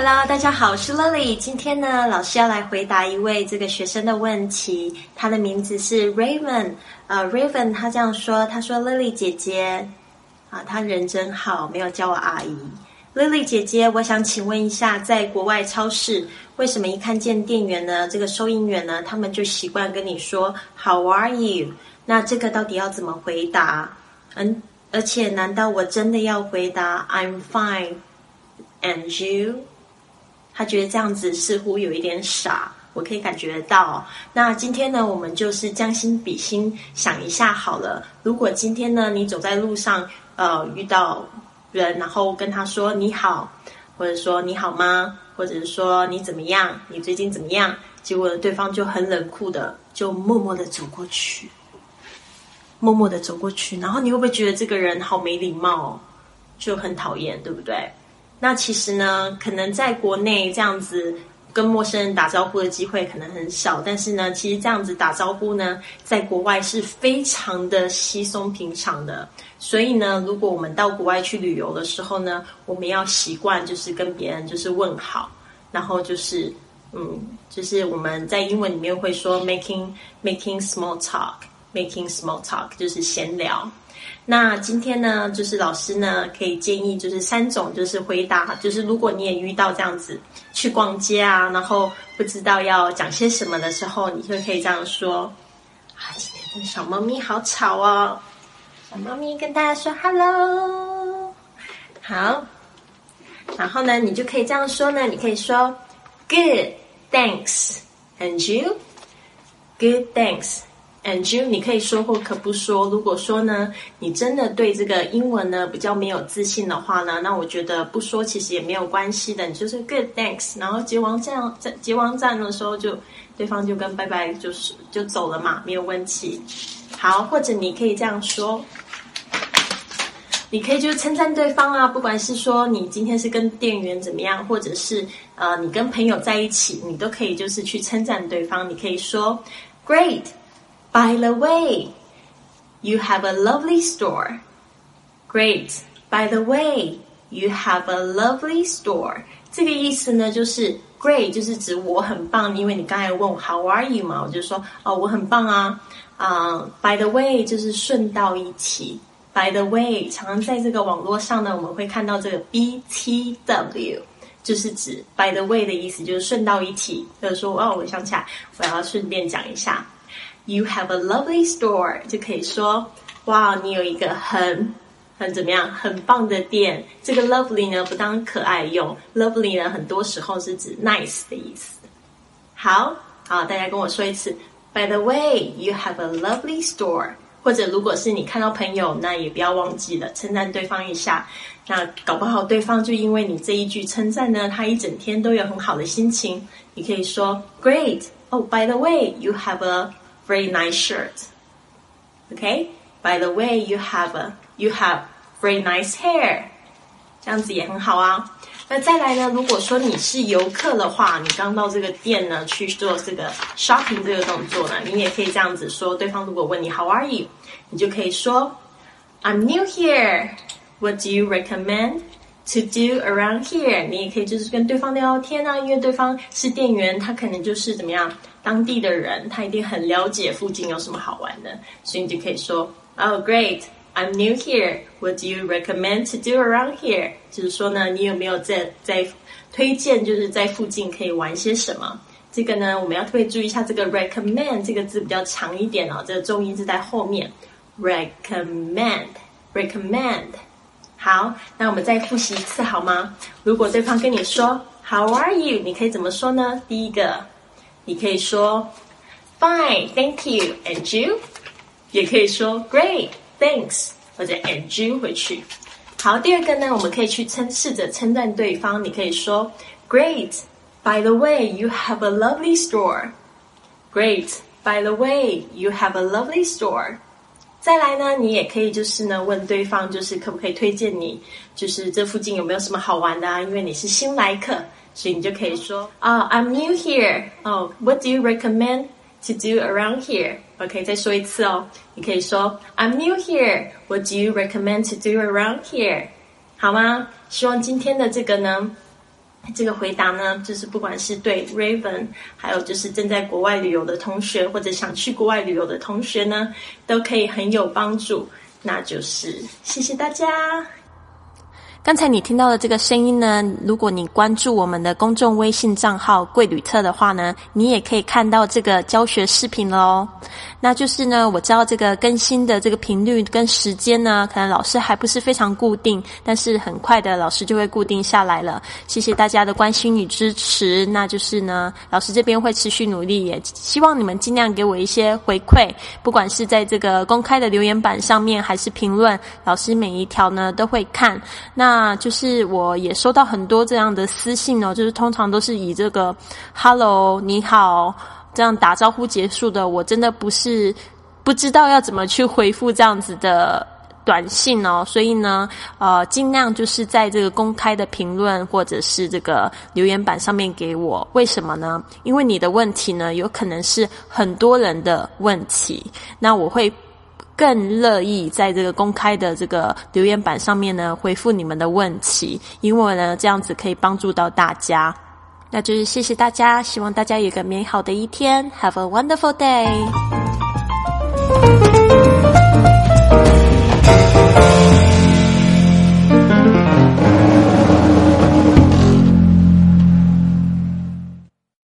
Hello，大家好，我是 Lily。今天呢，老师要来回答一位这个学生的问题。他的名字是 Raven。呃，Raven 他这样说，他说：“Lily 姐姐，啊，他人真好，没有叫我阿姨。Lily 姐姐，我想请问一下，在国外超市，为什么一看见店员呢，这个收银员呢，他们就习惯跟你说 How are you？那这个到底要怎么回答？嗯，而且难道我真的要回答 I'm fine，and you？” 他觉得这样子似乎有一点傻，我可以感觉到。那今天呢，我们就是将心比心，想一下好了。如果今天呢，你走在路上，呃，遇到人，然后跟他说你好，或者说你好吗，或者是说你怎么样，你最近怎么样？结果对方就很冷酷的，就默默的走过去，默默的走过去，然后你会不会觉得这个人好没礼貌，就很讨厌，对不对？那其实呢，可能在国内这样子跟陌生人打招呼的机会可能很少，但是呢，其实这样子打招呼呢，在国外是非常的稀松平常的。所以呢，如果我们到国外去旅游的时候呢，我们要习惯就是跟别人就是问好，然后就是嗯，就是我们在英文里面会说 making making small talk，making small talk 就是闲聊。那今天呢，就是老师呢可以建议，就是三种，就是回答，就是如果你也遇到这样子去逛街啊，然后不知道要讲些什么的时候，你就可以这样说：啊，今天的小猫咪好吵哦，小猫咪跟大家说 hello，好，然后呢，你就可以这样说呢，你可以说 good thanks，and you，good thanks。And you，你可以说或可不说。如果说呢，你真的对这个英文呢比较没有自信的话呢，那我觉得不说其实也没有关系的。你就是 Good thanks，然后结完账在结完账的时候就对方就跟拜拜就是就走了嘛，没有问题。好，或者你可以这样说，你可以就称赞对方啊，不管是说你今天是跟店员怎么样，或者是呃你跟朋友在一起，你都可以就是去称赞对方。你可以说 Great。By the way, you have a lovely store. Great. By the way, you have a lovely store. 这个意思呢，就是 great 就是指我很棒，因为你刚才问我 How are you 嘛，我就说哦我很棒啊。啊，By the way 就是顺道一提。By the way，常常在这个网络上呢，我们会看到这个 B T W，就是指 By the way 的意思，就是顺道一提，就是说哦，我想起来，我要顺便讲一下。You have a lovely store，就可以说，哇，你有一个很很怎么样，很棒的店。这个 lovely 呢，不当可爱用，lovely 呢，很多时候是指 nice 的意思。好，好，大家跟我说一次。By the way, you have a lovely store。或者如果是你看到朋友，那也不要忘记了称赞对方一下。那搞不好对方就因为你这一句称赞呢，他一整天都有很好的心情。你可以说，Great。Oh, by the way, you have a very nice shirt. Okay. By the way, you have a you have very nice hair. 这样子也很好啊。那再来呢？如果说你是游客的话，你刚到这个店呢去做这个 shopping 这个动作呢，你也可以这样子说。对方如果问你 How are you，你就可以说 I'm new here. What do you recommend to do around here？你也可以就是跟对方聊聊天啊，因为对方是店员，他可能就是怎么样。 当地的人，他一定很了解附近有什么好玩的，所以你就可以说，Oh, great! I'm new here. What do you recommend to do around here? 就是说呢，你有没有在在推荐，就是在附近可以玩些什么？这个呢，我们要特别注意一下，这个 recommend 这个字比较长一点哦，这个重音是在后面。recommend, recommend。好，那我们再复习一次好吗？如果对方跟你说 How are you？你可以怎么说呢？第一个。你可以说 Fine, thank you, and you，也可以说 Great, thanks，或者 and you 回去。好，第二个呢，我们可以去称试着称赞对方。你可以说 Great, by the way, you have a lovely store. Great, by the way, you have a lovely store. 再来呢，你也可以就是呢问对方，就是可不可以推荐你，就是这附近有没有什么好玩的啊？因为你是新来客，所以你就可以说啊，I'm new here. 哦 what do you recommend to do around here? OK，再说一次哦，你可以说 I'm new here. What do you recommend to do around here? 好吗？希望今天的这个呢。这个回答呢，就是不管是对 Raven，还有就是正在国外旅游的同学，或者想去国外旅游的同学呢，都可以很有帮助。那就是谢谢大家。刚才你听到的这个声音呢，如果你关注我们的公众微信账号“贵旅特”的话呢，你也可以看到这个教学视频喽。那就是呢，我知道这个更新的这个频率跟时间呢，可能老师还不是非常固定，但是很快的老师就会固定下来了。谢谢大家的关心与支持。那就是呢，老师这边会持续努力，也希望你们尽量给我一些回馈，不管是在这个公开的留言板上面，还是评论，老师每一条呢都会看。那那就是我也收到很多这样的私信哦，就是通常都是以这个 “hello 你好”。这样打招呼结束的，我真的不是不知道要怎么去回复这样子的短信哦，所以呢，呃，尽量就是在这个公开的评论或者是这个留言板上面给我。为什么呢？因为你的问题呢，有可能是很多人的问题，那我会更乐意在这个公开的这个留言板上面呢回复你们的问题，因为呢，这样子可以帮助到大家。那就是谢谢大家，希望大家有个美好的一天，Have a wonderful day。